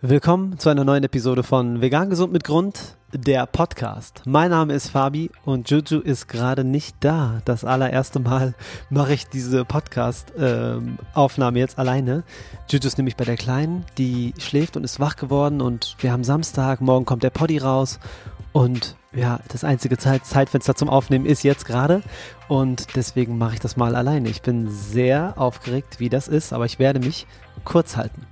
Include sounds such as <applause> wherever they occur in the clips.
Willkommen zu einer neuen Episode von Vegan Gesund mit Grund, der Podcast. Mein Name ist Fabi und Juju ist gerade nicht da. Das allererste Mal <laughs> mache ich diese Podcast-Aufnahme ähm, jetzt alleine. Juju ist nämlich bei der Kleinen, die schläft und ist wach geworden und wir haben Samstag, morgen kommt der Poddy raus und ja, das einzige Zeit Zeitfenster zum Aufnehmen ist jetzt gerade und deswegen mache ich das mal alleine. Ich bin sehr aufgeregt, wie das ist, aber ich werde mich kurz halten.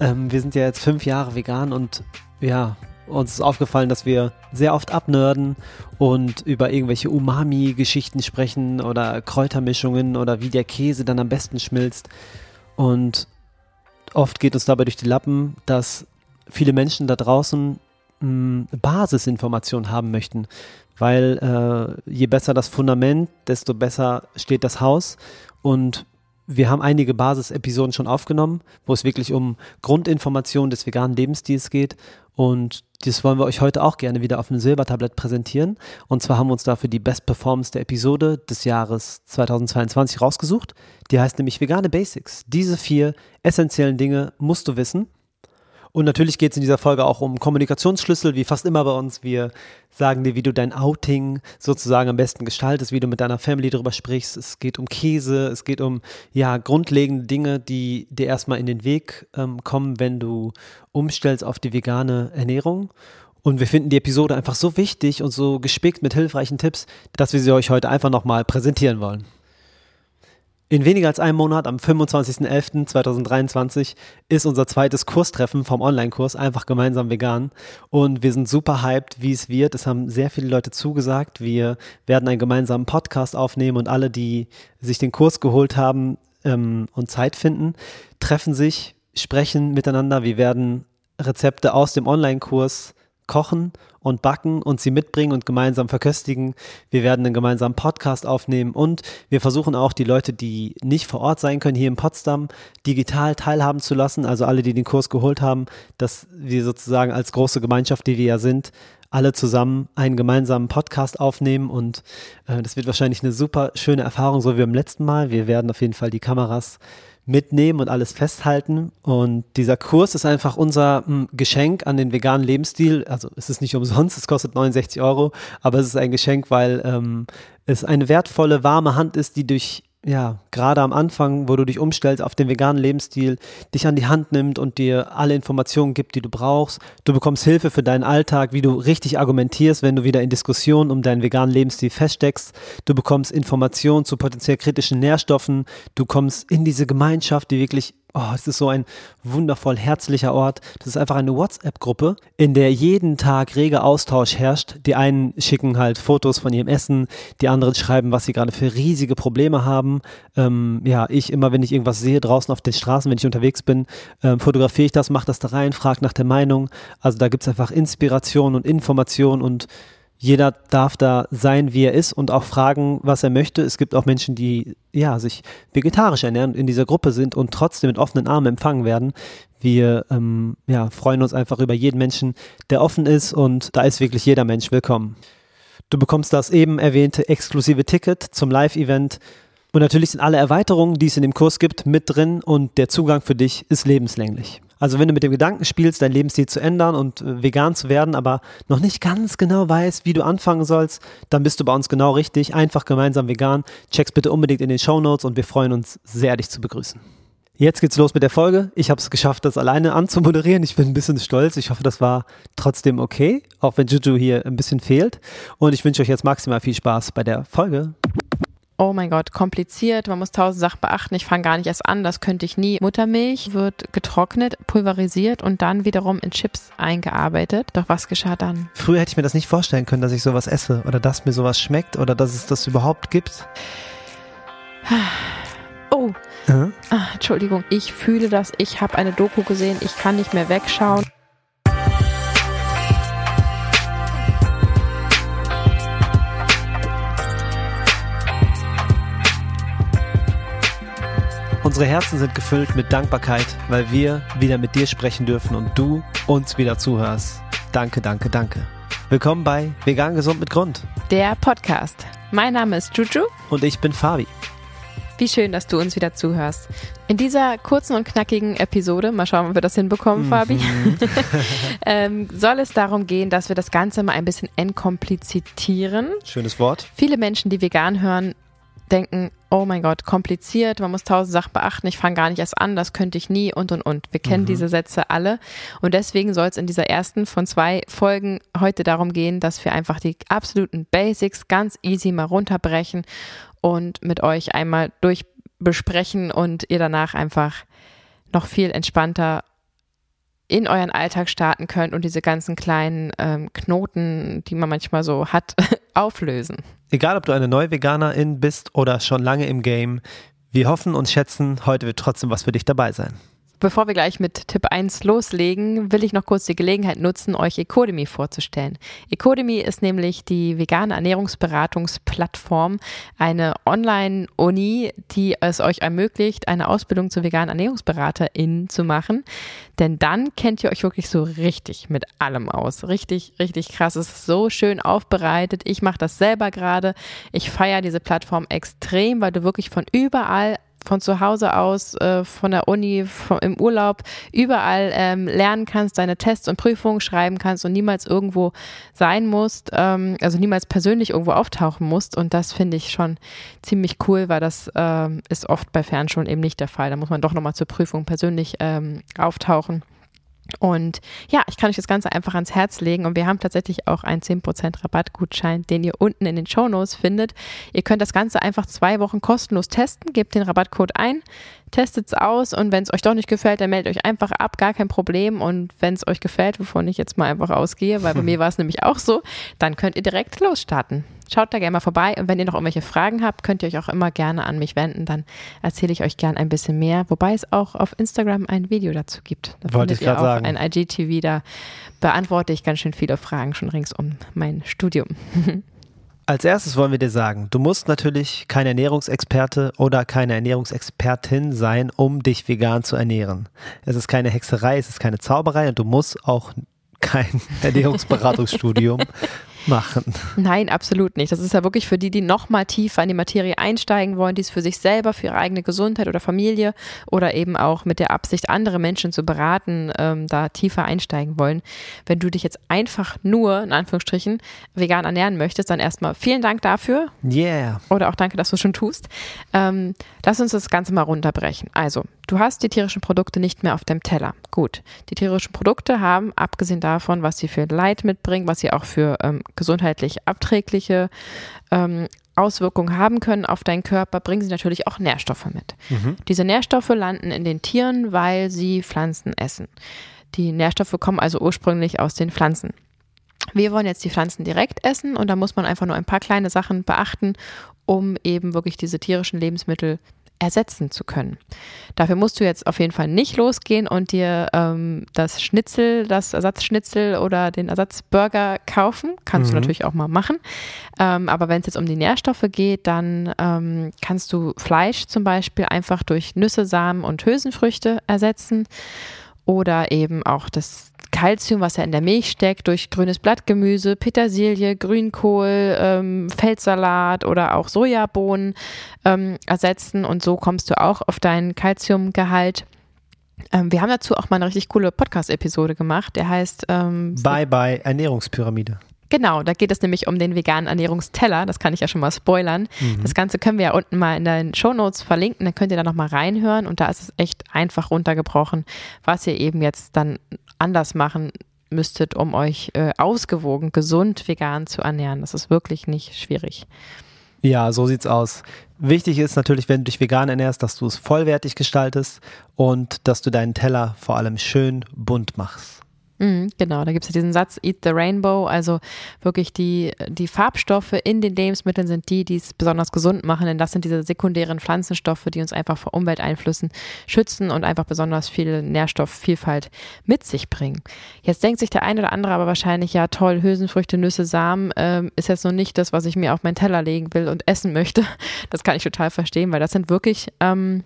Ähm, wir sind ja jetzt fünf Jahre vegan und ja, uns ist aufgefallen, dass wir sehr oft abnörden und über irgendwelche Umami-Geschichten sprechen oder Kräutermischungen oder wie der Käse dann am besten schmilzt. Und oft geht uns dabei durch die Lappen, dass viele Menschen da draußen mh, hm, Basisinformationen haben möchten. Weil äh, je besser das Fundament, desto besser steht das Haus. Und wir haben einige Basisepisoden schon aufgenommen, wo es wirklich um Grundinformationen des veganen Lebensstils geht. Und das wollen wir euch heute auch gerne wieder auf einem Silbertablett präsentieren. Und zwar haben wir uns dafür die Best Performance der Episode des Jahres 2022 rausgesucht. Die heißt nämlich Vegane Basics. Diese vier essentiellen Dinge musst du wissen. Und natürlich geht es in dieser Folge auch um Kommunikationsschlüssel, wie fast immer bei uns. Wir sagen dir, wie du dein Outing sozusagen am besten gestaltest, wie du mit deiner Family darüber sprichst. Es geht um Käse, es geht um ja grundlegende Dinge, die dir erstmal in den Weg ähm, kommen, wenn du umstellst auf die vegane Ernährung. Und wir finden die Episode einfach so wichtig und so gespickt mit hilfreichen Tipps, dass wir sie euch heute einfach nochmal präsentieren wollen. In weniger als einem Monat, am 25.11.2023, ist unser zweites Kurstreffen vom Online-Kurs einfach gemeinsam vegan. Und wir sind super hyped, wie es wird. Es haben sehr viele Leute zugesagt. Wir werden einen gemeinsamen Podcast aufnehmen und alle, die sich den Kurs geholt haben ähm, und Zeit finden, treffen sich, sprechen miteinander. Wir werden Rezepte aus dem Online-Kurs kochen und backen und sie mitbringen und gemeinsam verköstigen. Wir werden einen gemeinsamen Podcast aufnehmen und wir versuchen auch die Leute, die nicht vor Ort sein können, hier in Potsdam digital teilhaben zu lassen. Also alle, die den Kurs geholt haben, dass wir sozusagen als große Gemeinschaft, die wir ja sind, alle zusammen einen gemeinsamen Podcast aufnehmen und äh, das wird wahrscheinlich eine super schöne Erfahrung, so wie beim letzten Mal. Wir werden auf jeden Fall die Kameras mitnehmen und alles festhalten. Und dieser Kurs ist einfach unser m, hm, Geschenk an den veganen Lebensstil. Also es ist nicht umsonst, es kostet 69 Euro, aber es ist ein Geschenk, weil ähm, es eine wertvolle, warme Hand ist, die durch ja, gerade am Anfang, wo du dich umstellst auf den veganen Lebensstil, dich an die Hand nimmt und dir alle Informationen gibt, die du brauchst. Du bekommst Hilfe für deinen Alltag, wie du richtig argumentierst, wenn du wieder in Diskussionen um deinen veganen Lebensstil feststeckst. Du bekommst Informationen zu potenziell kritischen Nährstoffen. Du kommst in diese Gemeinschaft, die wirklich oh, es ist so ein wundervoll herzlicher Ort. Das ist einfach eine WhatsApp-Gruppe, in der jeden Tag reger Austausch herrscht. Die einen schicken halt Fotos von ihrem Essen, die anderen schreiben, was sie gerade für riesige Probleme haben. Ähm, ja, ich immer, wenn ich irgendwas sehe draußen auf den Straßen, wenn ich unterwegs bin, ähm, fotografiere ich das, mache das da rein, frage nach der Meinung. Also da gibt es einfach Inspiration und Information und jeder darf da sein, wie er ist und auch fragen, was er möchte. Es gibt auch Menschen, die ja sich vegetarisch ernähren und in dieser Gruppe sind und trotzdem mit offenen Armen empfangen werden. Wir ähm, ja, freuen uns einfach über jeden Menschen, der offen ist und da ist wirklich jeder Mensch willkommen. Du bekommst das eben erwähnte exklusive Ticket zum Live-Event und natürlich sind alle Erweiterungen, die es in dem Kurs gibt, mit drin und der Zugang für dich ist lebenslänglich. Also wenn du mit dem Gedanken spielst, dein Lebensstil zu ändern und äh, vegan zu werden, aber noch nicht ganz genau weißt, wie du anfangen sollst, dann bist du bei uns genau richtig. Einfach gemeinsam vegan. Check's bitte unbedingt in den Show Notes und wir freuen uns sehr, dich zu begrüßen. Jetzt geht's los mit der Folge. Ich habe es geschafft, das alleine anzumoderieren. Ich bin ein bisschen stolz. Ich hoffe, das war trotzdem okay, auch wenn Juju hier ein bisschen fehlt. Und ich wünsche euch jetzt maximal viel Spaß bei der Folge oh mein Gott, kompliziert, man muss tausend Sachen beachten, ich fange gar nicht erst an, das könnte ich nie. Muttermilch wird getrocknet, pulverisiert und dann wiederum in Chips eingearbeitet. Doch was geschah dann? Früher hätte ich mir das nicht vorstellen können, dass ich sowas esse oder dass mir sowas schmeckt oder dass es das überhaupt gibt. <sighs> Oh, äh? ah, Entschuldigung, ich fühle das, ich habe eine Doku gesehen, ich kann nicht mehr wegschauen. Unsere Herzen sind gefüllt mit Dankbarkeit, weil wir wieder mit dir sprechen dürfen und du uns wieder zuhörst. Danke, danke, danke. Willkommen bei Vegan Gesund mit Grund. Der Podcast. Mein Name ist Juju. Und ich bin Fabi. Wie schön, dass du uns wieder zuhörst. In dieser kurzen und knackigen Episode, mal schauen, ob wir das hinbekommen, mhm. Fabi, <laughs> ähm, soll es darum gehen, dass wir das Ganze mal ein bisschen entkomplizitieren. Schönes Wort. Viele Menschen, die vegan hören, denken, oh mein Gott, kompliziert, man muss tausend Sachen beachten, ich fange gar nicht erst an, das könnte ich nie und und und. Wir kennen mhm. diese Sätze alle und deswegen soll es in dieser ersten von zwei Folgen heute darum gehen, dass wir einfach die absoluten Basics ganz easy mal runterbrechen und mit euch einmal durchbesprechen und ihr danach einfach noch viel entspannter in euren Alltag starten könnt und diese ganzen kleinen ähm, Knoten, die man manchmal so hat, <laughs> auflösen. Egal, ob du eine neue Veganerin bist oder schon lange im Game, wir hoffen und schätzen, heute wird trotzdem was für dich dabei sein. Bevor wir gleich mit Tipp 1 loslegen, will ich noch kurz die Gelegenheit nutzen, euch Ecodemy vorzustellen. Ecodemy ist nämlich die vegane Ernährungsberatungsplattform, eine Online-Uni, die es euch ermöglicht, eine Ausbildung zur veganen Ernährungsberaterin zu machen. Denn dann kennt ihr euch wirklich so richtig mit allem aus. Richtig, richtig krass. Es ist so schön aufbereitet. Ich mache das selber gerade. Ich feiere diese Plattform extrem, weil du wirklich von überall von zu Hause aus, äh, von der Uni, vom, im Urlaub, überall ähm, lernen kannst, deine Tests und Prüfungen schreiben kannst und niemals irgendwo sein musst, ähm, also niemals persönlich irgendwo auftauchen musst. Und das finde ich schon ziemlich cool, weil das ähm, ist oft bei Fernschulen eben nicht der Fall. Da muss man doch nochmal zur Prüfung persönlich ähm, auftauchen. Und ja, ich kann euch das Ganze einfach ans Herz legen und wir haben tatsächlich auch einen 10% Rabattgutschein, den ihr unten in den Show Notes findet. Ihr könnt das Ganze einfach zwei Wochen kostenlos testen, gebt den Rabattcode ein, testet es aus und wenn es euch doch nicht gefällt, dann meldet euch einfach ab, gar kein Problem. Und wenn es euch gefällt, wovon ich jetzt mal einfach ausgehe, weil bei mir <laughs> war es nämlich auch so, dann könnt ihr direkt losstarten. Schaut da gerne mal vorbei und wenn ihr noch irgendwelche Fragen habt, könnt ihr euch auch immer gerne an mich wenden. Dann erzähle ich euch gerne ein bisschen mehr, wobei es auch auf Instagram ein Video dazu gibt. Da Wollte ich gerade sagen. Ein IGTV, da beantworte ich ganz schön viele Fragen schon rings um mein Studium. <laughs> Als erstes wollen wir dir sagen, du musst natürlich kein Ernährungsexperte oder keine Ernährungsexpertin sein, um dich vegan zu ernähren. Es ist keine Hexerei, es ist keine Zauberei und du musst auch kein <laughs> Ernährungsberatungsstudium machen. Nein, absolut nicht. Das ist ja wirklich für die, die noch mal tiefer in die Materie einsteigen wollen, die es für sich selber, für ihre eigene Gesundheit oder Familie oder eben auch mit der Absicht, andere Menschen zu beraten, ähm, da tiefer einsteigen wollen. Wenn du dich jetzt einfach nur, in Anführungsstrichen, vegan ernähren möchtest, dann erstmal vielen Dank dafür. Yeah. Oder auch danke, dass du es schon tust. Ähm, lass uns das Ganze mal runterbrechen. Also, du hast die tierischen Produkte nicht mehr auf dem Teller. Gut. Die tierischen Produkte haben, abgesehen davon, was sie für Leid mitbringen, was sie auch für ähm, gesundheitlich abträgliche ähm, Auswirkungen haben können auf deinen Körper, bringen sie natürlich auch Nährstoffe mit. Mhm. Diese Nährstoffe landen in den Tieren, weil sie Pflanzen essen. Die Nährstoffe kommen also ursprünglich aus den Pflanzen. Wir wollen jetzt die Pflanzen direkt essen und da muss man einfach nur ein paar kleine Sachen beachten, um eben wirklich diese tierischen Lebensmittel ersetzen zu können. Dafür musst du jetzt auf jeden Fall nicht losgehen und dir ähm, das Schnitzel, das Ersatzschnitzel oder den Ersatzburger kaufen. Kannst mhm. du natürlich auch mal machen. Ähm, aber wenn es jetzt um die Nährstoffe geht, dann ähm, kannst du Fleisch zum Beispiel einfach durch Nüsse, Samen und Hülsenfrüchte ersetzen oder eben auch das Kalzium, was ja in der Milch steckt, durch grünes Blattgemüse, Petersilie, Grünkohl, ähm, Feldsalat oder auch Sojabohnen ähm, ersetzen und so kommst du auch auf deinen Kalziumgehalt. Ähm, wir haben dazu auch mal eine richtig coole Podcast-Episode gemacht, der heißt ähm, Bye Bye Ernährungspyramide. Genau, da geht es nämlich um den veganen Ernährungsteller. Das kann ich ja schon mal spoilern. Mhm. Das Ganze können wir ja unten mal in den Show Notes verlinken. Dann könnt ihr da nochmal reinhören. Und da ist es echt einfach runtergebrochen, was ihr eben jetzt dann anders machen müsstet, um euch äh, ausgewogen, gesund, vegan zu ernähren. Das ist wirklich nicht schwierig. Ja, so sieht's aus. Wichtig ist natürlich, wenn du dich vegan ernährst, dass du es vollwertig gestaltest und dass du deinen Teller vor allem schön bunt machst. Mhm, genau, da gibt es ja diesen Satz, Eat the Rainbow, also wirklich die, die Farbstoffe in den Lebensmitteln sind die, die es besonders gesund machen, denn das sind diese sekundären Pflanzenstoffe, die uns einfach vor Umwelteinflüssen schützen und einfach besonders viel Nährstoffvielfalt mit sich bringen. Jetzt denkt sich der eine oder andere aber wahrscheinlich, ja toll, Hülsenfrüchte, Nüsse, Samen ähm, ist jetzt noch nicht das, was ich mir auf meinen Teller legen will und essen möchte. Das kann ich total verstehen, weil das sind wirklich... Ähm,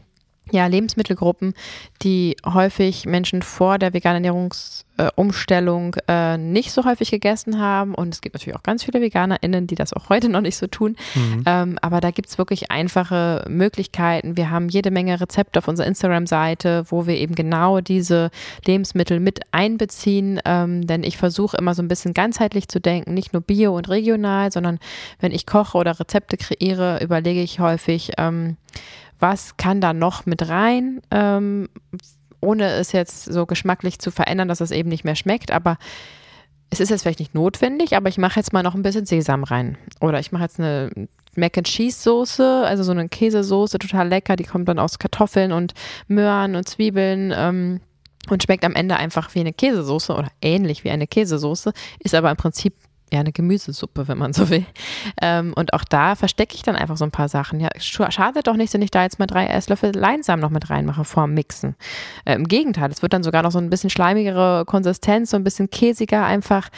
ja, Lebensmittelgruppen, die häufig Menschen vor der veganen Ernährungsumstellung äh, nicht so häufig gegessen haben. Und es gibt natürlich auch ganz viele VeganerInnen, die das auch heute noch nicht so tun. Mhm. Ähm, aber da gibt es wirklich einfache Möglichkeiten. Wir haben jede Menge Rezepte auf unserer Instagram-Seite, wo wir eben genau diese Lebensmittel mit einbeziehen. Ähm, denn ich versuche immer so ein bisschen ganzheitlich zu denken, nicht nur bio und regional, sondern wenn ich koche oder Rezepte kreiere, überlege ich häufig, ähm, was kann da noch mit rein, ähm, ohne es jetzt so geschmacklich zu verändern, dass es eben nicht mehr schmeckt. Aber es ist jetzt vielleicht nicht notwendig, aber ich mache jetzt mal noch ein bisschen Sesam rein. Oder ich mache jetzt eine Mac and Cheese Soße, also so eine Käsesoße, total lecker. Die kommt dann aus Kartoffeln und Möhren und Zwiebeln. Ähm, und schmeckt am Ende einfach wie eine Käsesoße oder ähnlich wie eine Käsesoße, ist aber im Prinzip ja, eine Gemüsesuppe, wenn man so will. Ähm, und auch da verstecke ich dann einfach so ein paar Sachen. Ja, schadet doch nicht, wenn ich da jetzt mal drei Esslöffel Leinsamen noch mit reinmache vorm Mixen. Äh, Im Gegenteil, es wird dann sogar noch so ein bisschen schleimigere Konsistenz, so ein bisschen käsiger einfach.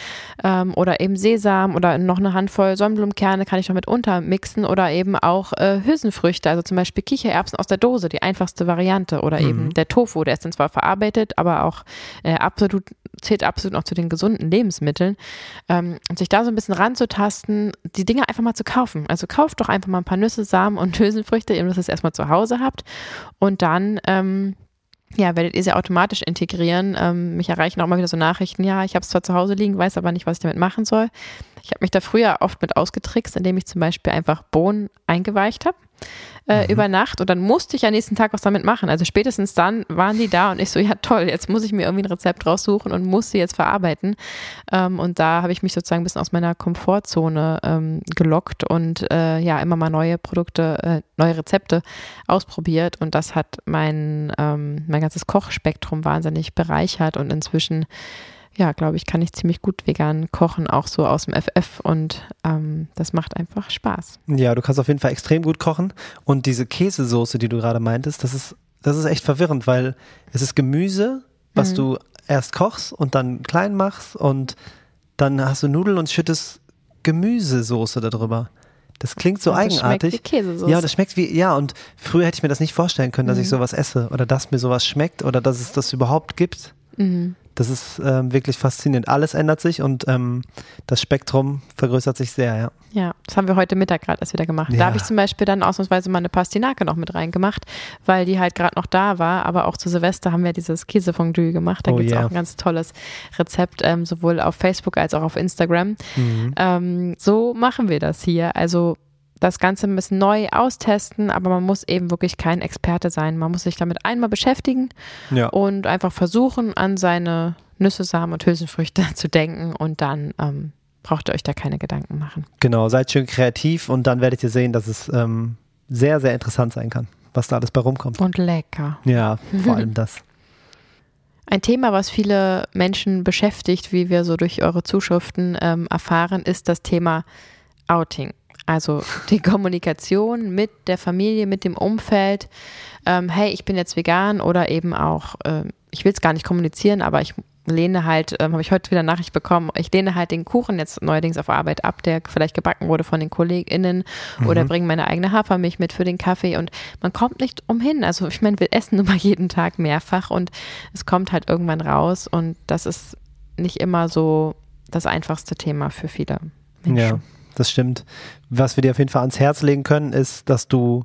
Ähm, oder eben Sesam oder noch eine Handvoll Sonnenblumenkerne kann ich noch mit untermixen. Oder eben auch äh, Hülsenfrüchte, also zum Beispiel Kichererbsen aus der Dose, die einfachste Variante. Oder mhm. eben der Tofu, der ist dann zwar verarbeitet, aber auch äh, absolut, zählt absolut noch zu den gesunden Lebensmitteln. Ähm, sich da so ein bisschen ranzutasten, die Dinge einfach mal zu kaufen. Also kauft doch einfach mal ein paar Nüsse, Samen und <laughs> Hülsenfrüchte, eben dass ihr es erstmal zu Hause habt. Und dann ähm, ja, werdet ihr sie automatisch integrieren. Ähm, mich erreichen auch mal wieder so Nachrichten, ja, ich habe es zwar zu Hause liegen, weiß aber nicht, was ich damit machen soll. Ich habe mich da früher oft mit ausgetrickst, indem ich zum Beispiel einfach Bohnen eingeweicht habe äh, mhm. über Nacht und dann musste ich am nächsten Tag was damit machen. Also spätestens dann waren die da und ich so, ja toll, jetzt muss ich mir irgendwie ein Rezept raussuchen und muss sie jetzt verarbeiten. Ähm, und da habe ich mich sozusagen ein bisschen aus meiner Komfortzone ähm, gelockt und äh, ja, immer mal neue Produkte, äh, neue Rezepte ausprobiert und das hat mein, ähm, mein ganzes Kochspektrum wahnsinnig bereichert und inzwischen ja, glaube ich, kann ich ziemlich gut vegan kochen, auch so aus dem FF und ähm, das macht einfach Spaß. Ja, du kannst auf jeden Fall extrem gut kochen und diese Käsesoße, die du gerade meintest, das ist, das ist echt verwirrend, weil es ist Gemüse, was mhm. du erst kochst und dann klein machst und dann hast du Nudeln und schüttest Gemüsesoße darüber. Das klingt so das eigenartig. Schmeckt wie Käsesoße. Ja, das schmeckt wie, ja, und früher hätte ich mir das nicht vorstellen können, dass mhm. ich sowas esse oder dass mir sowas schmeckt oder dass es das überhaupt gibt. Mhm. Das ist ähm, wirklich faszinierend. Alles ändert sich und ähm, das Spektrum vergrößert sich sehr, ja. Ja, das haben wir heute Mittag gerade erst wieder gemacht. Ja. Da habe ich zum Beispiel dann ausnahmsweise mal eine Pastinake noch mit reingemacht, weil die halt gerade noch da war. Aber auch zu Silvester haben wir dieses Käsefondue gemacht. Da oh, gibt es yeah. auch ein ganz tolles Rezept, ähm, sowohl auf Facebook als auch auf Instagram. Mhm. Ähm, so machen wir das hier. Also das Ganze ein bisschen neu austesten, aber man muss eben wirklich kein Experte sein. Man muss sich damit einmal beschäftigen ja. und einfach versuchen, an seine Nüsse, Samen und Hülsenfrüchte <laughs> zu denken und dann ähm, braucht ihr euch da keine Gedanken machen. Genau, seid schön kreativ und dann werdet ihr sehen, dass es ähm, sehr, sehr interessant sein kann, was da alles bei rumkommt. Und lecker. Ja, <laughs> vor allem das. Ein Thema, was viele Menschen beschäftigt, wie wir so durch eure Zuschriften ähm, erfahren, ist das Thema Outing. Also die Kommunikation mit der Familie, mit dem Umfeld. Ähm, hey, ich bin jetzt vegan oder eben auch, äh, ich will es gar nicht kommunizieren, aber ich lehne halt, ähm, habe ich heute wieder Nachricht bekommen, ich lehne halt den Kuchen jetzt neuerdings auf Arbeit ab, der vielleicht gebacken wurde von den KollegInnen mhm. oder bringe meine eigene Hafermilch mit für den Kaffee und man kommt nicht umhin. Also ich meine, wir essen nun <laughs> mal jeden Tag mehrfach und es kommt halt irgendwann raus und das ist nicht immer so das einfachste Thema für viele Menschen. Ja das stimmt. Was wir dir auf jeden Fall ans Herz legen können, ist, dass du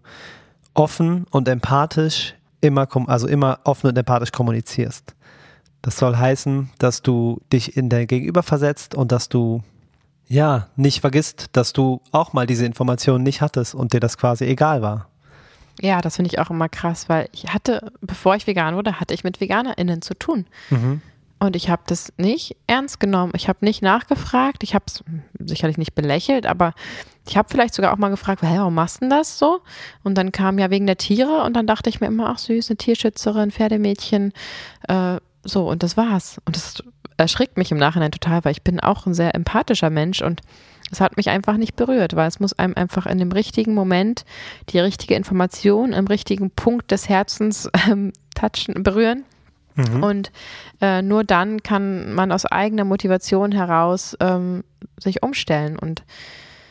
offen und empathisch immer, also immer offen und empathisch kommunizierst. Das soll heißen, dass du dich in dein Gegenüber versetzt und dass du ja nicht vergisst, dass du auch mal diese Informationen nicht hattest und dir das quasi egal war. Ja, das finde ich auch immer krass, weil ich hatte, bevor ich vegan wurde, hatte ich mit VeganerInnen zu tun. Mhm. Und ich habe das nicht ernst genommen. Ich habe nicht nachgefragt. Ich habe es sicherlich nicht belächelt, aber ich habe vielleicht sogar auch mal gefragt, hey, warum machst du denn das so? Und dann kam ja wegen der Tiere und dann dachte ich mir immer, ach süß, eine Tierschützerin, Pferdemädchen, äh, so und das war's. Und das erschrickt mich im Nachhinein total, weil ich bin auch ein sehr empathischer Mensch und es hat mich einfach nicht berührt, weil es muss einem einfach in dem richtigen Moment die richtige Information im richtigen Punkt des Herzens ähm, touchen, berühren. Mhm. Und äh, nur dann kann man aus eigener Motivation heraus ähm, sich umstellen. Und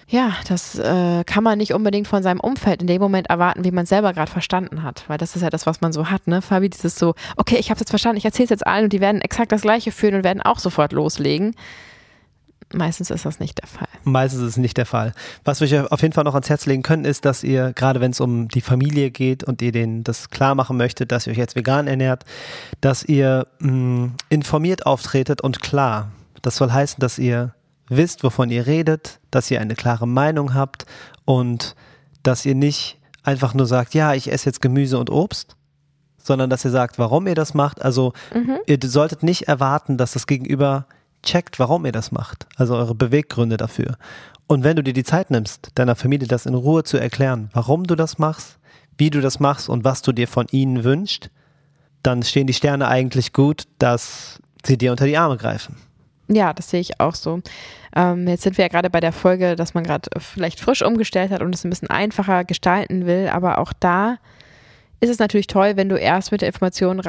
ja, das äh, kann man nicht unbedingt von seinem Umfeld in dem Moment erwarten, wie man selber gerade verstanden hat. Weil das ist ja das, was man so hat, ne? Fabi, dieses so, okay, ich habe es jetzt verstanden, ich erzähle es jetzt allen und die werden exakt das Gleiche fühlen und werden auch sofort loslegen. Meistens ist das nicht der Fall. Meistens ist es nicht der Fall. Was wir euch auf jeden Fall noch ans Herz legen können, ist, dass ihr, gerade wenn es um die Familie geht und ihr denen das klar machen möchtet, dass ihr euch jetzt vegan ernährt, dass ihr mh, mm, informiert auftretet und klar. Das soll heißen, dass ihr wisst, wovon ihr redet, dass ihr eine klare Meinung habt und dass ihr nicht einfach nur sagt, ja, ich esse jetzt Gemüse und Obst, sondern dass ihr sagt, warum ihr das macht. Also mhm. ihr solltet nicht erwarten, dass das Gegenüber checkt, warum ihr das macht. Also eure Beweggründe dafür. Und wenn du dir die Zeit nimmst, deiner Familie das in Ruhe zu erklären, warum du das machst, wie du das machst und was du dir von ihnen wünschst, dann stehen die Sterne eigentlich gut, dass sie dir unter die Arme greifen. Ja, das sehe ich auch so. Ähm, jetzt sind wir ja gerade bei der Folge, dass man gerade vielleicht frisch umgestellt hat und es ein bisschen einfacher gestalten will, aber auch da ist es natürlich toll, wenn du erst mit der Information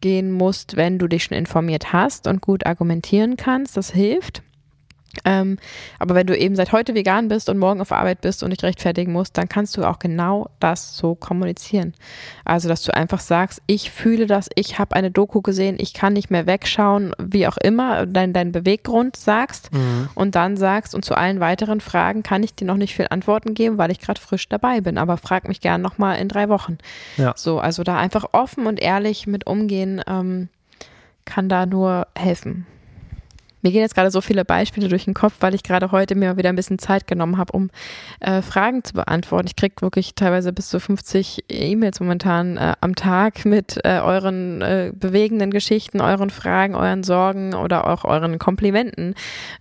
rausgehen musst, wenn du dich schon informiert hast und gut argumentieren kannst. Das hilft. Ähm, aber wenn du eben seit heute vegan bist und morgen auf Arbeit bist und dich rechtfertigen musst, dann kannst du auch genau das so kommunizieren. Also, dass du einfach sagst, ich fühle das, ich habe eine Doku gesehen, ich kann nicht mehr wegschauen, wie auch immer, dein, dein Beweggrund sagst mhm. und dann sagst, und zu allen weiteren Fragen kann ich dir noch nicht viel Antworten geben, weil ich gerade frisch dabei bin, aber frag mich gern nochmal in drei Wochen. Ja. So, also da einfach offen und ehrlich mit umgehen, ähm, kann da nur helfen. Mir gehen jetzt gerade so viele Beispiele durch den Kopf, weil ich gerade heute mir wieder ein bisschen Zeit genommen habe, um äh, Fragen zu beantworten. Ich kriege wirklich teilweise bis zu 50 E-Mails momentan äh, am Tag mit äh, euren äh, bewegenden Geschichten, euren Fragen, euren Sorgen oder auch euren Komplimenten,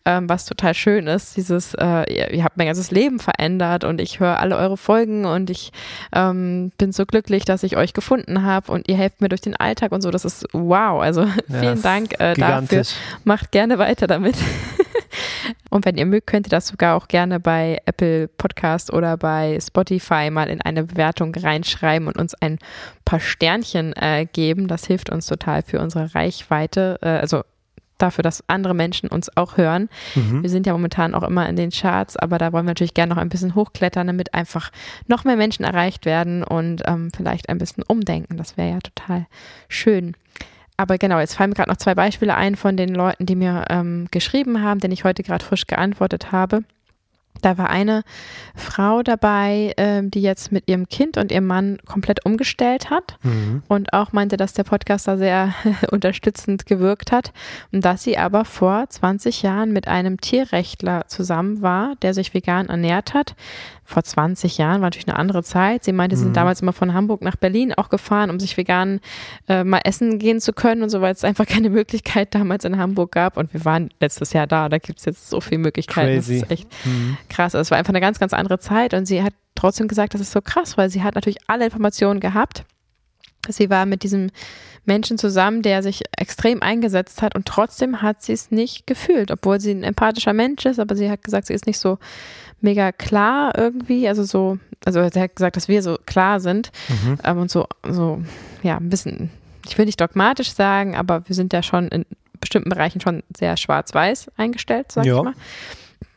ähm, was total schön ist. Dieses, äh, ihr, ihr, habt mein ganzes Leben verändert und ich höre alle eure Folgen und ich ähm, bin so glücklich, dass ich euch gefunden habe und ihr helft mir durch den Alltag und so. Das ist wow. Also <laughs> ja, vielen Dank äh, dafür. Macht gerne weiter weiter damit. <laughs> Und wenn ihr mögt, könnt ihr das sogar auch gerne bei Apple Podcast oder bei Spotify mal in eine Bewertung reinschreiben und uns ein paar Sternchen äh, geben. Das hilft uns total für unsere Reichweite. Äh, also dafür, dass andere Menschen uns auch hören. Mhm. Wir sind ja momentan auch immer in den Charts, aber da wollen wir natürlich gerne noch ein bisschen hochklettern, damit einfach noch mehr Menschen erreicht werden und ähm, vielleicht ein bisschen umdenken. Das wäre ja total schön aber genau, jetzt fallen mir gerade noch zwei Beispiele ein von den Leuten, die mir ähm, geschrieben haben, denen ich heute gerade frisch geantwortet habe. Da war eine Frau dabei, ähm, die jetzt mit ihrem Kind und ihrem Mann komplett umgestellt hat mhm. und auch meinte, dass der Podcast da sehr <laughs> unterstützend gewirkt hat und dass sie aber vor 20 Jahren mit einem Tierrechtler zusammen war, der sich vegan ernährt hat, vor 20 Jahren, war natürlich eine andere Zeit. Sie meinte, sie sind mhm. damals immer von Hamburg nach Berlin auch gefahren, um sich vegan äh, mal essen gehen zu können und so, weil es einfach <laughs> keine Möglichkeit damals in Hamburg gab. Und wir waren letztes Jahr da, da gibt es jetzt so viele Möglichkeiten. Crazy. Das ist echt mhm. krass. Also es war einfach eine ganz, ganz andere Zeit und sie hat trotzdem gesagt, das ist so krass, weil sie hat natürlich alle Informationen gehabt. Sie war mit diesem Menschen zusammen, der sich extrem eingesetzt hat und trotzdem hat sie es nicht gefühlt, obwohl sie ein empathischer Mensch ist, aber sie hat gesagt, sie ist nicht so mega klar irgendwie, also so, also er hat gesagt, dass wir so klar sind mhm. ähm, und so, so, ja, ein bisschen, ich will nicht dogmatisch sagen, aber wir sind ja schon in bestimmten Bereichen schon sehr schwarz-weiß eingestellt, sag ja. ich mal.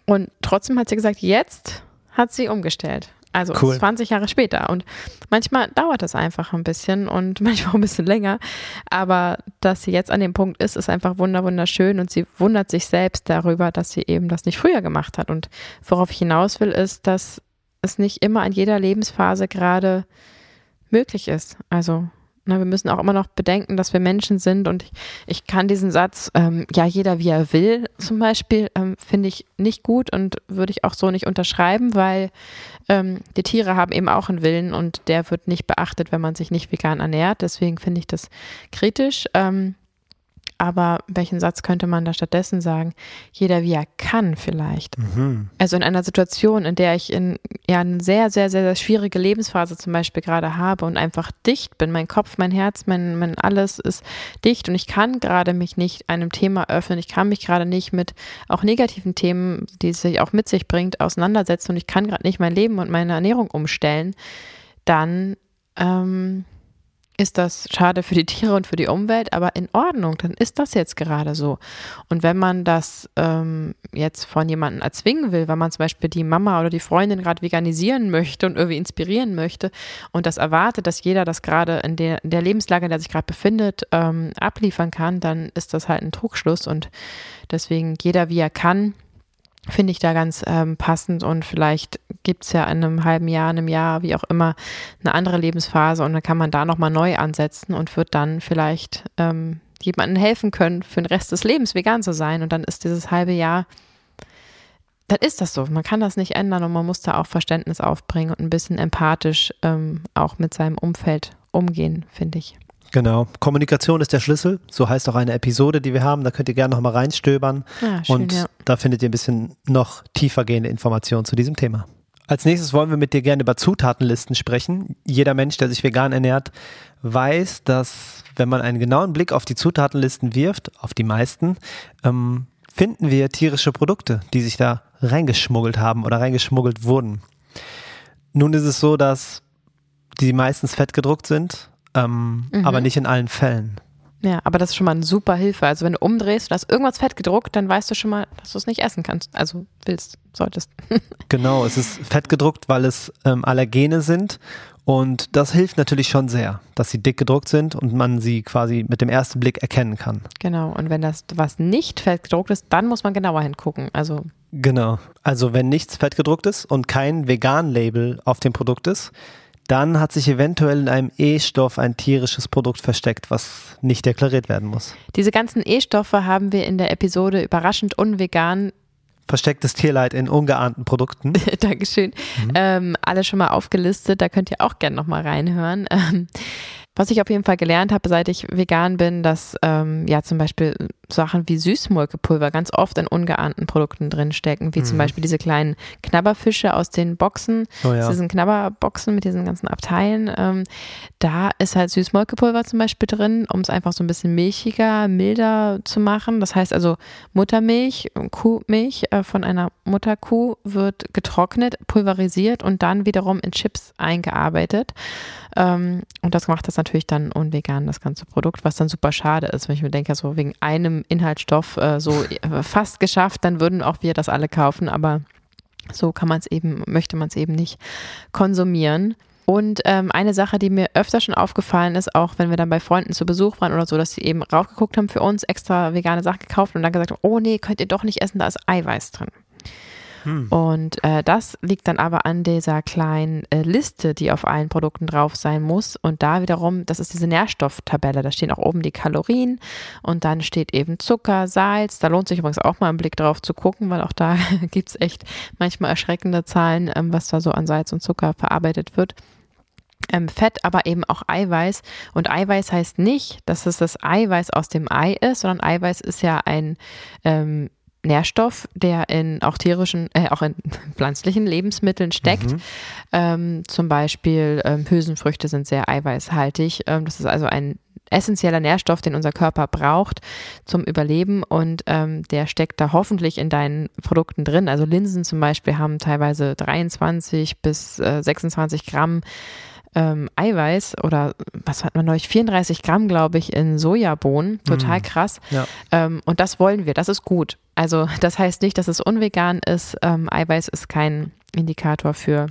Und trotzdem hat sie gesagt, jetzt hat sie umgestellt. Also cool. 20 Jahre später. Und manchmal dauert das einfach ein bisschen und <laughs> manchmal auch ein bisschen länger. Aber dass sie jetzt an dem Punkt ist, ist einfach wunderschön und sie wundert sich selbst darüber, dass sie eben das nicht früher gemacht hat. Und worauf ich hinaus will, ist, dass es nicht immer an jeder Lebensphase gerade möglich ist. Also na, wir müssen auch immer noch bedenken, dass wir Menschen sind und ich, ich kann diesen Satz, ähm, ja, jeder wie er will, zum Beispiel, ähm, finde ich nicht gut und würde ich auch so nicht unterschreiben, weil ähm, die Tiere haben eben auch einen Willen und der wird nicht beachtet, wenn man sich nicht vegan ernährt. Deswegen finde ich das kritisch. Ähm, aber welchen Satz könnte man da stattdessen sagen? Jeder wie er kann vielleicht. Mhm. Also in einer Situation, in der ich in ja eine sehr, sehr, sehr, sehr schwierige Lebensphase zum Beispiel gerade habe und einfach dicht bin, mein Kopf, mein Herz, mein, mein alles ist dicht und ich kann gerade mich nicht einem Thema öffnen, ich kann mich gerade nicht mit auch negativen Themen, die es sich auch mit sich bringt, auseinandersetzen und ich kann gerade nicht mein Leben und meine Ernährung umstellen, dann ähm, ist das schade für die Tiere und für die Umwelt, aber in Ordnung, dann ist das jetzt gerade so. Und wenn man das ähm, jetzt von jemandem erzwingen will, weil man zum Beispiel die Mama oder die Freundin gerade veganisieren möchte und irgendwie inspirieren möchte und das erwartet, dass jeder das gerade in der, in der Lebenslage, in der sich gerade befindet, ähm, abliefern kann, dann ist das halt ein Trugschluss und deswegen jeder wie er kann finde ich da ganz ähm, passend und vielleicht gibt es ja in einem halben Jahr, einem Jahr, wie auch immer, eine andere Lebensphase und dann kann man da nochmal neu ansetzen und wird dann vielleicht ähm, jemandem helfen können, für den Rest des Lebens vegan zu sein und dann ist dieses halbe Jahr, dann ist das so. Man kann das nicht ändern und man muss da auch Verständnis aufbringen und ein bisschen empathisch ähm, auch mit seinem Umfeld umgehen, finde ich. Genau. Kommunikation ist der Schlüssel. So heißt auch eine Episode, die wir haben. Da könnt ihr gerne noch mal reinstöbern. Ja, schön, und ja. da findet ihr ein bisschen noch tiefergehende Informationen zu diesem Thema. Als nächstes wollen wir mit dir gerne über Zutatenlisten sprechen. Jeder Mensch, der sich vegan ernährt, weiß, dass wenn man einen genauen Blick auf die Zutatenlisten wirft, auf die meisten, ähm, finden wir tierische Produkte, die sich da reingeschmuggelt haben oder reingeschmuggelt wurden. Nun ist es so, dass die meistens fettgedruckt sind ähm, Mhm. aber nicht in allen Fällen. Ja, aber das ist schon mal eine super Hilfe. Also wenn du umdrehst und hast irgendwas fett gedruckt, dann weißt du schon mal, dass du es nicht essen kannst. Also willst, solltest. <laughs> Genau, es ist fettgedruckt, weil es ähm, Allergene sind und das hilft natürlich schon sehr, dass sie dick gedruckt sind und man sie quasi mit dem ersten Blick erkennen kann. genau. Und wenn das was nicht fett gedruckt ist, dann muss man genauer hingucken. Also Genau. Also wenn nichts fettgedruckt ist und kein Vegan-Label auf dem Produkt ist, dann hat sich eventuell in einem E-Stoff ein tierisches Produkt versteckt, was nicht deklariert werden muss. diese ganzen E-Stoffe haben wir in der Episode überraschend unvegan Verstecktes Tierleid in ungeahnten Produkten. <laughs> Dankeschön. Ähm, alle schon mal aufgelistet, da könnt ihr auch gerne nochmal reinhören. Ähm, was ich auf jeden Fall gelernt habe, seit ich vegan bin, dass ähm, ja zum Beispiel Sachen wie Süßmolkepulver ganz oft in ungeahnten Produkten drinstecken, wie zum Beispiel diese kleinen Knabberfische aus den Boxen, Oh ja. aus diesen Knabberboxen mit diesen ganzen Abteilen. Ähm, da ist halt Süßmolkepulver zum Beispiel drin, um es einfach so ein bisschen milchiger, milder zu machen. Das heißt also Muttermilch, Kuhmilch äh, von einer Mutterkuh wird getrocknet, pulverisiert und dann wiederum in Chips eingearbeitet. Ähm, und das macht das natürlich dann unvegan, das ganze Produkt, was dann super schade ist, wenn ich mir denke, so wegen einem Inhaltsstoff äh, so äh, fast geschafft, dann würden auch wir das alle kaufen, aber so kann man es eben, möchte man es eben nicht konsumieren. Und ähm, eine Sache, die mir öfter schon aufgefallen ist, auch wenn wir dann bei Freunden zu Besuch waren oder so, dass sie eben raufgeguckt haben für uns, extra vegane Sachen gekauft und dann gesagt haben, oh nee, könnt ihr doch nicht essen, da ist Eiweiß drin. Und äh, das liegt dann aber an dieser kleinen äh, Liste, die auf allen Produkten drauf sein muss. Und da wiederum, das ist diese Nährstofftabelle. Da stehen auch oben die Kalorien und dann steht eben Zucker, Salz. Da lohnt sich übrigens auch mal einen Blick drauf zu gucken, weil auch da <laughs> gibt's echt manchmal erschreckende Zahlen, ähm, was da so an Salz und Zucker verarbeitet wird. Ähm, Fett, aber eben auch Eiweiß. Und Eiweiß heißt nicht, dass es das Eiweiß aus dem Ei ist, sondern Eiweiß ist ja ein ähm, Nährstoff, der in auch tierischen, äh, auch in <laughs> pflanzlichen Lebensmitteln steckt. Ähm, zum Beispiel ähm, Hülsenfrüchte sind sehr eiweißhaltig. Ähm, das ist also ein essentieller Nährstoff, den unser Körper braucht zum Überleben und ähm, der steckt da hoffentlich in deinen Produkten drin. Also Linsen zum Beispiel haben teilweise 23 bis äh, 26 Gramm ähm, Eiweiß oder was hat man neulich, 34 Gramm, glaube ich, in Sojabohnen. Total krass. Ja. Ähm, und das wollen wir, das ist gut. Also das heißt nicht, dass es unvegan ist. Ähm, Eiweiß ist kein Indikator für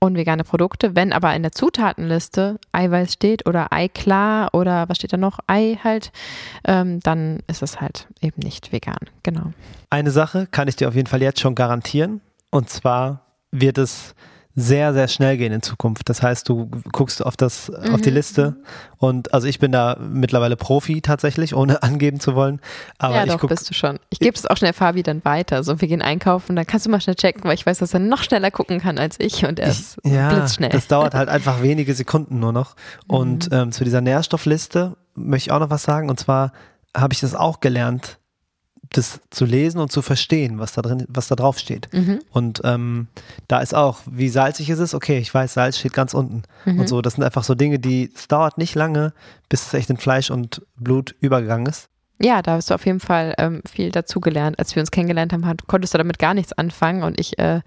unvegane Produkte. Wenn aber in der Zutatenliste Eiweiß steht oder Ei klar oder was steht da noch, Ei halt, ähm, dann ist es halt eben nicht vegan. Genau. Eine Sache kann ich dir auf jeden Fall jetzt schon garantieren. Und zwar wird es sehr, sehr schnell gehen in Zukunft. Das heißt, du guckst auf das, auf Mhm. die Liste und also ich bin da mittlerweile Profi tatsächlich, ohne <laughs> angeben zu wollen. Aber ja, ich doch, guck, bist du schon. Ich gebe es auch schnell Fabi dann weiter. So, wir gehen einkaufen, dann kannst du mal schnell checken, weil ich weiß, dass er noch schneller gucken kann als ich und er ist ja, blitzschnell. das dauert halt einfach <laughs> wenige Sekunden nur noch. Und Mhm. ähm, zu dieser Nährstoffliste möchte ich auch noch was sagen. Und zwar habe ich das auch gelernt, das zu lesen und zu verstehen, was da drin, was da drauf steht. Mhm. Und ähm, da ist auch, wie salzig ist es? Okay, ich weiß, Salz steht ganz unten. Mhm. Und so, das sind einfach so Dinge, die, es dauert nicht lange, bis es echt in Fleisch und Blut übergegangen ist. Ja, da hast du auf jeden Fall ähm, viel dazugelernt. Als wir uns kennengelernt haben, hat, konntest du damit gar nichts anfangen und ich äh,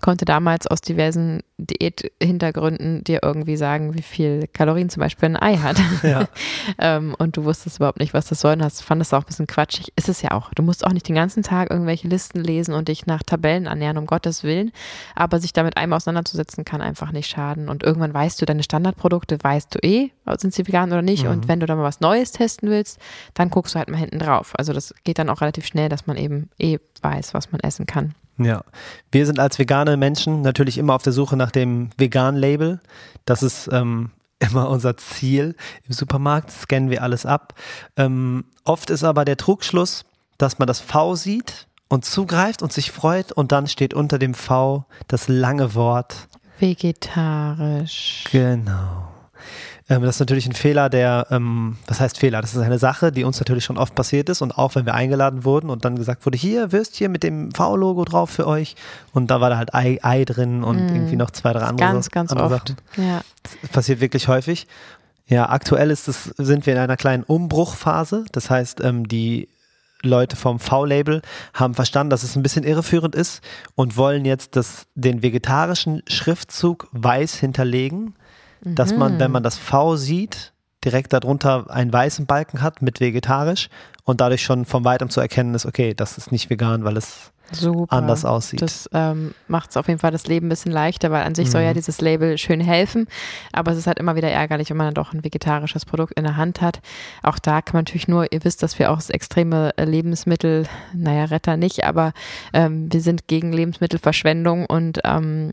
konnte damals aus diversen Diät-Hintergründen dir irgendwie sagen, wie viel Kalorien zum Beispiel ein Ei hat. Ja. <laughs> ähm, und du wusstest überhaupt nicht, was das soll und hast, fandest auch ein bisschen quatschig. Ist es ja auch. Du musst auch nicht den ganzen Tag irgendwelche Listen lesen und dich nach Tabellen annähern, um Gottes Willen. Aber sich damit einmal auseinanderzusetzen, kann einfach nicht schaden. Und irgendwann weißt du, deine Standardprodukte weißt du eh, sind sie vegan oder nicht. Mhm. Und wenn du da mal was Neues testen willst, dann guckst du halt mal hinten drauf. Also das geht dann auch relativ schnell, dass man eben eh weiß, was man essen kann. Ja, wir sind als vegane Menschen natürlich immer auf der Suche nach dem Vegan-Label. Das ist ähm, <laughs> immer unser Ziel. Im Supermarkt scannen wir alles ab. Ähm, oft ist aber der Trugschluss, dass man das V sieht und zugreift und sich freut und dann steht unter dem V das lange Wort vegetarisch. Genau. Ähm, das ist natürlich ein Fehler, der, ähm, was heißt Fehler? Das ist eine Sache, die uns natürlich schon oft passiert ist und auch wenn wir eingeladen wurden und dann gesagt wurde, hier Würstchen mit dem V-Logo drauf für euch und da war da halt Ei, Ei drin und mm. irgendwie noch zwei, drei andere, ganz, ganz andere oft. Sachen. Ja. Das passiert wirklich häufig. Ja, aktuell ist es, sind wir in einer kleinen Umbruchphase. Das heißt, ähm, die Leute vom V-Label haben verstanden, dass es ein bisschen irreführend ist und wollen jetzt das, den vegetarischen Schriftzug weiß hinterlegen dass man, wenn man das V sieht, direkt darunter einen weißen Balken hat mit vegetarisch und dadurch schon von weitem zu erkennen ist, okay, das ist nicht vegan, weil es Super. anders aussieht. Das ähm, macht es auf jeden Fall das Leben ein bisschen leichter, weil an sich mhm. soll ja mhm. dieses Label schön helfen, aber es ist halt immer wieder ärgerlich, wenn man dann doch ein vegetarisches Produkt in der Hand hat. Auch da kann man natürlich nur, ihr wisst, dass wir auch extreme Lebensmittel, naja, Retter nicht, aber ähm, wir sind gegen Lebensmittelverschwendung und ähm,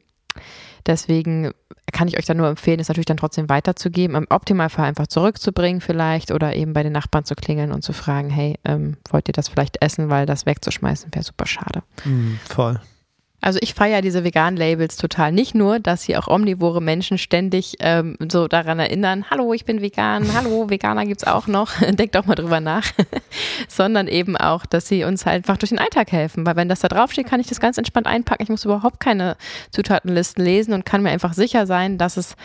Deswegen kann ich euch da nur empfehlen, es natürlich dann trotzdem weiterzugeben, im Optimalfall einfach zurückzubringen vielleicht oder eben bei den Nachbarn zu klingeln und zu fragen, hey, ähm, wollt ihr das vielleicht essen, weil das wegzuschmeißen wäre super schade. Mm, voll. Also ich feiere diese veganen Labels total. Nicht nur, dass sie auch omnivore Menschen ständig ähm, so daran erinnern, hallo, ich bin vegan, hallo, Veganer gibt's auch noch, <laughs> denkt doch mal drüber nach, <laughs> sondern eben auch, dass sie uns halt einfach durch den Alltag helfen. Weil wenn das da draufsteht, kann ich das ganz entspannt einpacken. Ich muss überhaupt keine Zutatenlisten lesen und kann mir einfach sicher sein, dass es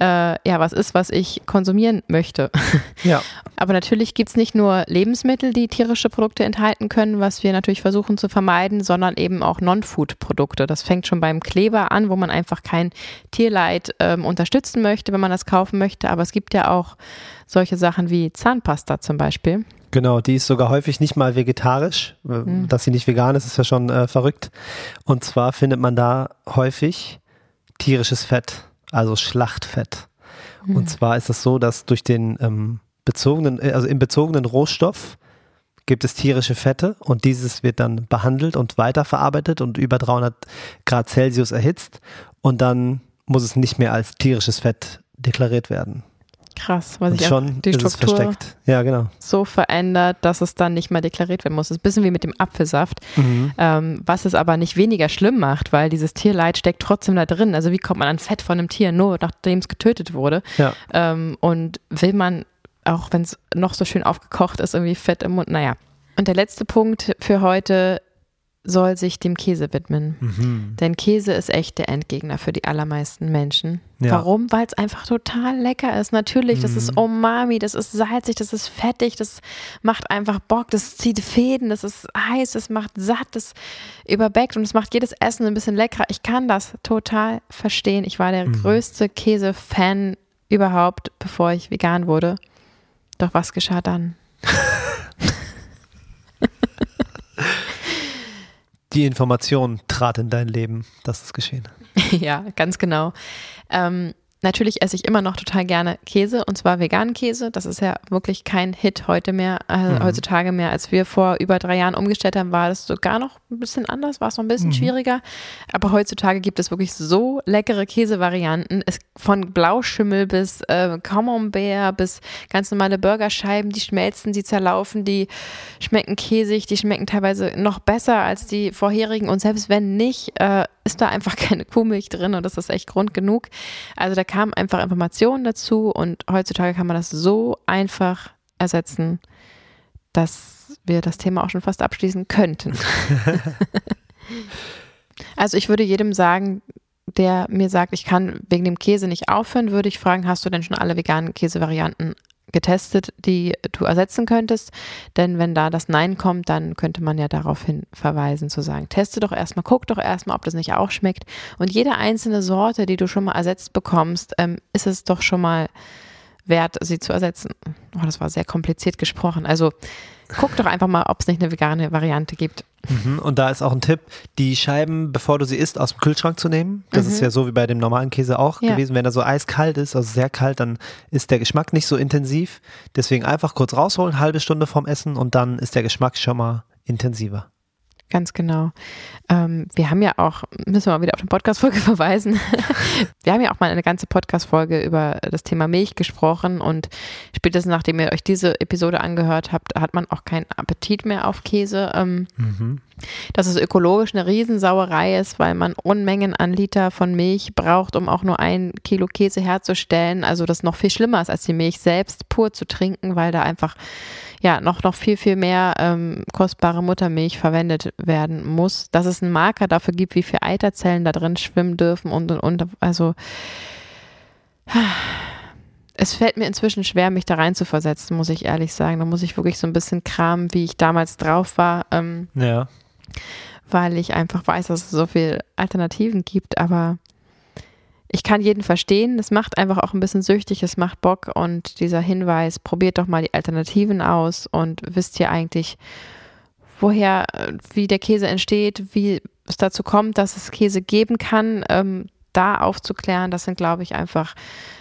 äh, ja was ist, was ich konsumieren möchte. <laughs> Ja. Aber natürlich gibt's nicht nur Lebensmittel, die tierische Produkte enthalten können, was wir natürlich versuchen zu vermeiden, sondern eben auch Non-Food-Produkte. Produkte. Das fängt schon beim Kleber an, wo man einfach kein Tierleid ähm, unterstützen möchte, wenn man das kaufen möchte. Aber es gibt ja auch solche Sachen wie Zahnpasta zum Beispiel. Genau, die ist sogar häufig nicht mal vegetarisch. Mhm. Dass sie nicht vegan ist, ist ja schon äh, verrückt. Und zwar findet man da häufig tierisches Fett, also Schlachtfett. Mhm. Und zwar ist es so, dass durch den ähm, bezogenen, äh, also im bezogenen Rohstoff gibt es tierische Fette und dieses wird dann behandelt und weiterverarbeitet und über 300 Grad Celsius erhitzt und dann muss es nicht mehr als tierisches Fett deklariert werden. Krass, weil sich schon die Struktur ja, genau. so verändert, dass es dann nicht mehr deklariert werden muss. Das ist ein bisschen wie mit dem Apfelsaft, mhm. ähm, was es aber nicht weniger schlimm macht, weil dieses Tierleid steckt trotzdem da drin. Also wie kommt man an Fett von einem Tier, nur nachdem es getötet wurde? Ja. Ähm, und will man auch wenn es noch so schön aufgekocht ist, irgendwie Fett im Mund. Naja. Und der letzte Punkt für heute soll sich dem Käse widmen. Mhm. Denn Käse ist echt der Endgegner für die allermeisten Menschen. Ja. Warum? Weil es einfach total lecker ist. Natürlich, mhm. das ist mhm. Umami, das ist salzig, das ist fettig, das macht einfach Bock, das zieht Fäden, das ist heiß, das macht satt, das überbackt und es macht jedes Essen ein bisschen leckerer. Ich kann das total verstehen. Ich war der mhm. größte Käse-Fan überhaupt, bevor ich vegan wurde. Doch was geschah dann? Die Information trat in dein Leben, das ist geschehen. <laughs> ja, ganz genau. Ähm, Natürlich esse ich immer noch total gerne Käse und zwar veganen Käse. Das ist ja wirklich kein Hit heute mehr, äh, mhm. heutzutage mehr. Als wir vor über drei Jahren umgestellt haben, war das sogar noch ein bisschen anders, war es noch ein bisschen mhm. schwieriger. Aber heutzutage gibt es wirklich so leckere Käsevarianten. Es, von Blauschimmel bis äh, Camembert bis ganz normale Burgerscheiben, die schmelzen, die zerlaufen, die schmecken käsig, die schmecken teilweise noch besser als die vorherigen. Und selbst wenn nicht, äh, ist da einfach <laughs> keine Kuhmilch drin und das ist echt Grund genug. Also da kamen einfach Informationen dazu und heutzutage kann man das so einfach ersetzen, dass wir das Thema auch schon fast abschließen könnten. <laughs> also ich würde jedem sagen, der mir sagt, ich kann wegen dem Käse nicht aufhören, würde ich fragen, hast du denn schon alle veganen Käsevarianten getestet, die du ersetzen könntest. Denn wenn da das Nein kommt, dann könnte man ja daraufhin verweisen, zu sagen, teste doch erstmal, guck doch erstmal, ob das nicht auch schmeckt. Und jede einzelne Sorte, die du schon mal ersetzt bekommst, ähm, ist es doch schon mal wert, sie zu ersetzen. Oh, das war sehr kompliziert gesprochen. Also guck doch einfach mal, ob es nicht eine vegane Variante gibt. Mhm, und da ist auch ein Tipp, die Scheiben, bevor du sie isst, aus dem Kühlschrank zu nehmen. Das mhm. ist ja so wie bei dem normalen Käse auch ja. gewesen. Wenn er so eiskalt ist, also sehr kalt, dann ist der Geschmack nicht so intensiv. Deswegen einfach kurz rausholen, halbe Stunde vorm Essen und dann ist der Geschmack schon mal intensiver. Ganz genau. Ähm, wir haben ja auch, müssen wir mal wieder auf eine Podcast-Folge <laughs> verweisen. wir haben ja auch mal eine ganze Podcast-Folge über das Thema Milch gesprochen und spätestens nachdem ihr euch diese Episode angehört habt, hat man auch keinen Appetit mehr auf Käse. Ähm, mhm. Dass es ökologisch eine Riesensauerei ist, weil man Unmengen an Liter von Milch braucht, um auch nur ein Kilo Käse herzustellen. Also das noch viel schlimmer ist, als die Milch selbst pur zu trinken, weil da einfach ja noch, noch viel, viel mehr ähm, kostbare Muttermilch verwendet werden muss. Dass es einen Marker dafür gibt, wie viele Eiterzellen da drin schwimmen dürfen und und und. Also es fällt mir inzwischen schwer, mich da rein zu versetzen, muss ich ehrlich sagen. Da muss ich wirklich so ein bisschen kramen, wie ich damals drauf war. Ähm, ja. Weil ich einfach weiß, dass es so viele Alternativen gibt, aber ich kann jeden verstehen. Es macht einfach auch ein bisschen süchtig, es macht Bock und dieser Hinweis, probiert doch mal die Alternativen aus und wisst ihr eigentlich, woher, wie der Käse entsteht, wie es dazu kommt, dass es Käse geben kann, ähm, da aufzuklären. Das sind, glaube ich, einfach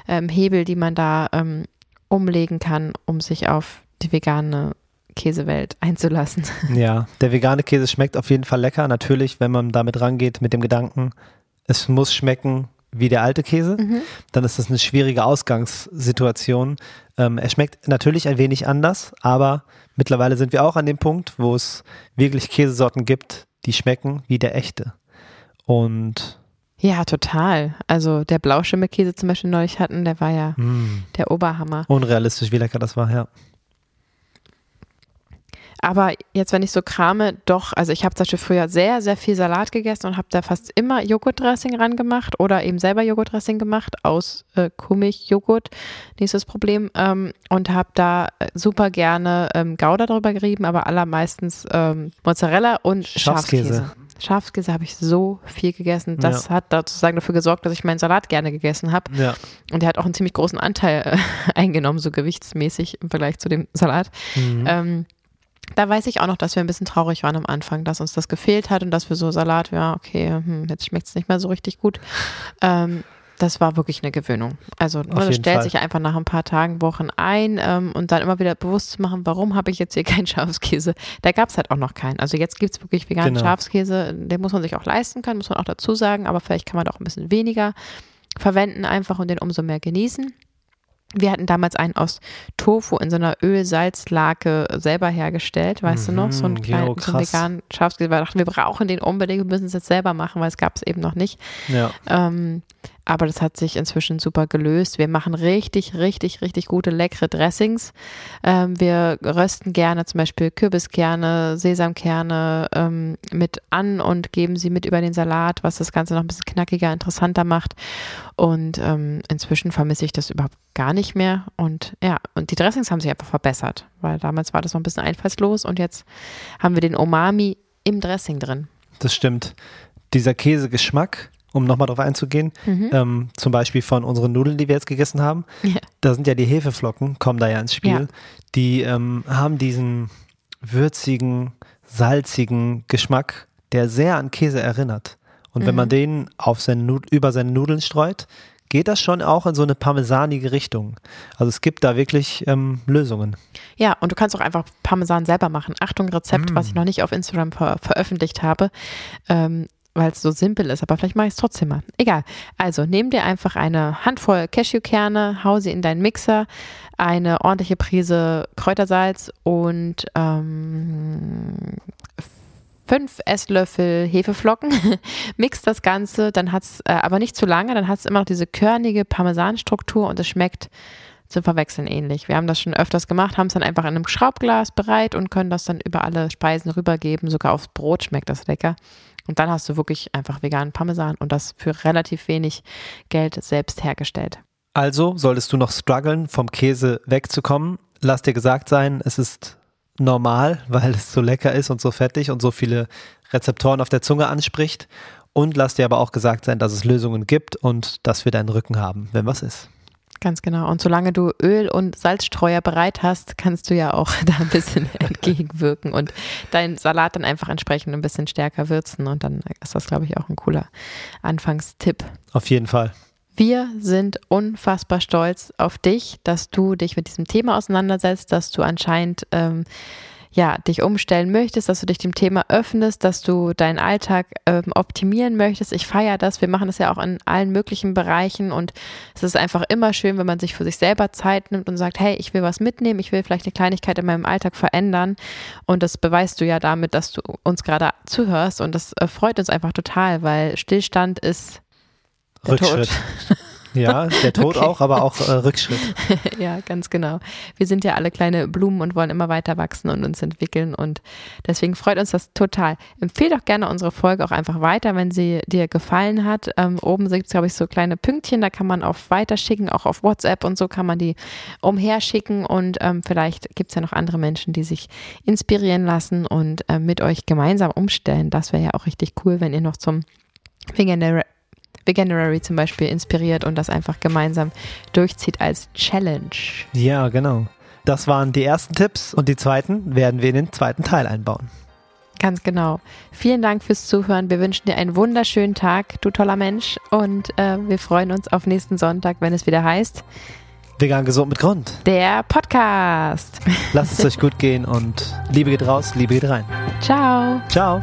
ähm, Hebel, die man da ähm, umlegen kann, um sich auf die vegane Käsewelt <laughs> einzulassen. Ja, der vegane Käse schmeckt auf jeden Fall lecker. Natürlich, wenn man damit rangeht mit dem Gedanken, es muss schmecken wie der alte Käse, mhm. dann ist das eine schwierige Ausgangssituation. Ähm, er schmeckt natürlich ein wenig anders, aber mittlerweile sind wir auch an dem Punkt, wo es wirklich Käsesorten gibt, die schmecken wie der echte. Und ja, total. Also der Blauschimmelkäse zum Beispiel neulich hatten, der war ja mm. der Oberhammer. Unrealistisch, wie lecker das war, ja. Aber jetzt, wenn ich so krame, doch, also ich habe zum Beispiel früher sehr, sehr viel Salat gegessen und habe da fast immer Joghurtdressing ran gemacht oder eben selber Joghurtdressing gemacht aus äh, Kuhmilchjoghurt, nächstes Problem. Ähm, und habe da äh, super gerne ähm, Gouda drüber gerieben, aber allermeistens ähm, Mozzarella und Schafskäse. Schafskäse. Schafskäse habe ich so viel gegessen. Das ja. hat sozusagen dafür gesorgt, dass ich meinen Salat gerne gegessen habe. Ja. Und der hat auch einen ziemlich großen Anteil äh, <laughs> eingenommen, so gewichtsmäßig im Vergleich zu dem Salat. Mhm. Ähm, da weiß ich auch noch, dass wir ein bisschen traurig waren am Anfang, dass uns das gefehlt hat und dass wir so Salat, ja, okay, hm, jetzt schmeckt es nicht mehr so richtig gut. Ähm, das war wirklich eine Gewöhnung. Also ne, das stellt Fall. sich einfach nach ein paar Tagen, Wochen ein ähm, und dann immer wieder bewusst zu machen, warum habe ich jetzt hier <laughs> keinen Schafskäse? Da gab es halt auch noch keinen. Also jetzt gibt es wirklich veganen genau. Schafskäse, den muss man sich auch leisten können, muss man auch dazu sagen, aber vielleicht kann man auch ein bisschen weniger verwenden einfach und den umso mehr genießen. Wir hatten damals einen aus Tofu in so einer Öl-Salz-Lake selber hergestellt, weißt mhm, du noch? So einen kleinen, jo, so veganen Schafskäse. Wir dachten, wir brauchen den unbedingt, wir müssen es jetzt selber machen, weil es gab es eben noch nicht. Ja. Ähm, aber das hat sich inzwischen super gelöst. Wir machen richtig, richtig, richtig gute, leckere Dressings. Ähm, wir rösten gerne zum Beispiel Kürbiskerne, Sesamkerne ähm, mit an und geben sie mit über den Salat, was das Ganze noch ein bisschen knackiger, interessanter macht. Und ähm, inzwischen vermisse ich das überhaupt gar nicht mehr. Und ja, und die Dressings haben sich einfach verbessert, weil damals war das noch ein bisschen einfallslos und jetzt haben wir den Umami im Dressing drin. Das stimmt. Dieser Käsegeschmack, um nochmal drauf einzugehen, mhm. ähm, zum Beispiel von unseren Nudeln, die wir jetzt gegessen haben, ja. da sind ja die Hefeflocken, kommen da ja ins Spiel, ja. die ähm, haben diesen würzigen, salzigen Geschmack, der sehr an Käse erinnert. Und mhm. wenn man mhm. den auf seine über seine Nudeln streut, geht das schon auch in so eine parmesanige Richtung. Also es gibt da wirklich ähm, Lösungen. Ja, und du kannst auch einfach Parmesan selber machen. Achtung, Rezept, mm. was ich noch nicht auf Instagram ver veröffentlicht habe. Ähm, weil es so simpel ist, aber vielleicht mache ich es trotzdem mal. Egal. Also nimm dir einfach eine Handvoll Cashewkerne, hau sie in deinen Mixer, eine ordentliche Prise Kräutersalz und ähm, fünf Esslöffel Hefeflocken, <laughs> mix das Ganze, dann hat es äh, aber nicht zu lange, dann hat es immer noch diese körnige Parmesanstruktur und es schmeckt zum Verwechseln ähnlich. Wir haben das schon öfters gemacht, haben es dann einfach in einem Schraubglas bereit und können das dann über alle Speisen rübergeben. Sogar aufs Brot schmeckt das lecker. Und dann hast du wirklich einfach veganen Parmesan und das für relativ wenig Geld selbst hergestellt. Also solltest du noch strugglen, vom Käse wegzukommen. Lass dir gesagt sein, es ist normal, <laughs> weil es so lecker ist und so fettig und so viele Rezeptoren auf der Zunge anspricht. Und lass dir aber auch gesagt sein, dass es Lösungen gibt und dass wir deinen Rücken haben, wenn was ist. Ganz genau. Und solange du Öl und Salzstreuer bereit hast, kannst du ja auch <laughs> da ein bisschen <laughs> entgegenwirken und deinen Salat dann einfach entsprechend ein bisschen stärker würzen. Und dann ist das, glaube ich, auch ein cooler Anfangstipp. Auf jeden Fall. Wir sind unfassbar stolz auf dich, dass du dich mit diesem Thema auseinandersetzt, dass du anscheinend ähm, ja, dich umstellen möchtest, dass du dich dem Thema öffnest, dass du deinen Alltag ähm, optimieren möchtest. Ich feiere das. Wir machen das ja auch in allen möglichen Bereichen und es ist einfach immer schön, wenn man sich für sich selber Zeit nimmt und sagt, hey, ich will was mitnehmen, ich will vielleicht eine Kleinigkeit in meinem Alltag verändern und das beweist du ja damit, dass du uns gerade zuhörst und das äh, freut uns einfach total, weil Stillstand ist Rückschritt. <laughs> Ja, <laughs> der Tod okay. auch, aber auch äh, Rückschritt. <laughs> ja, ganz genau. Wir sind ja alle kleine Blumen und wollen immer weiter wachsen und uns entwickeln und deswegen freut uns das total. Empfehle doch gerne unsere Folge auch einfach weiter, wenn sie dir gefallen hat. Ähm, oben gibt es, glaube ich, so kleine Pünktchen, da kann man auf Weiterschicken, auch auf WhatsApp und so kann man die umherschicken und ähm, vielleicht gibt es ja noch andere Menschen, die sich inspirieren lassen und äh, mit euch gemeinsam umstellen. Das wäre ja auch richtig cool, wenn ihr noch zum Veganer Veganuary zum Beispiel inspiriert und das einfach gemeinsam durchzieht als Challenge. Ja, genau. Das waren die ersten Tipps und die zweiten werden wir in den zweiten Teil einbauen. Ganz genau. Vielen Dank fürs Zuhören. Wir wünschen dir einen wunderschönen Tag, du toller Mensch. Und äh, wir freuen uns auf nächsten Sonntag, wenn es wieder heißt. Vegan gesund mit Grund. Der Podcast. Lasst es euch gut gehen und Liebe geht raus, Liebe geht rein. Ciao. Ciao.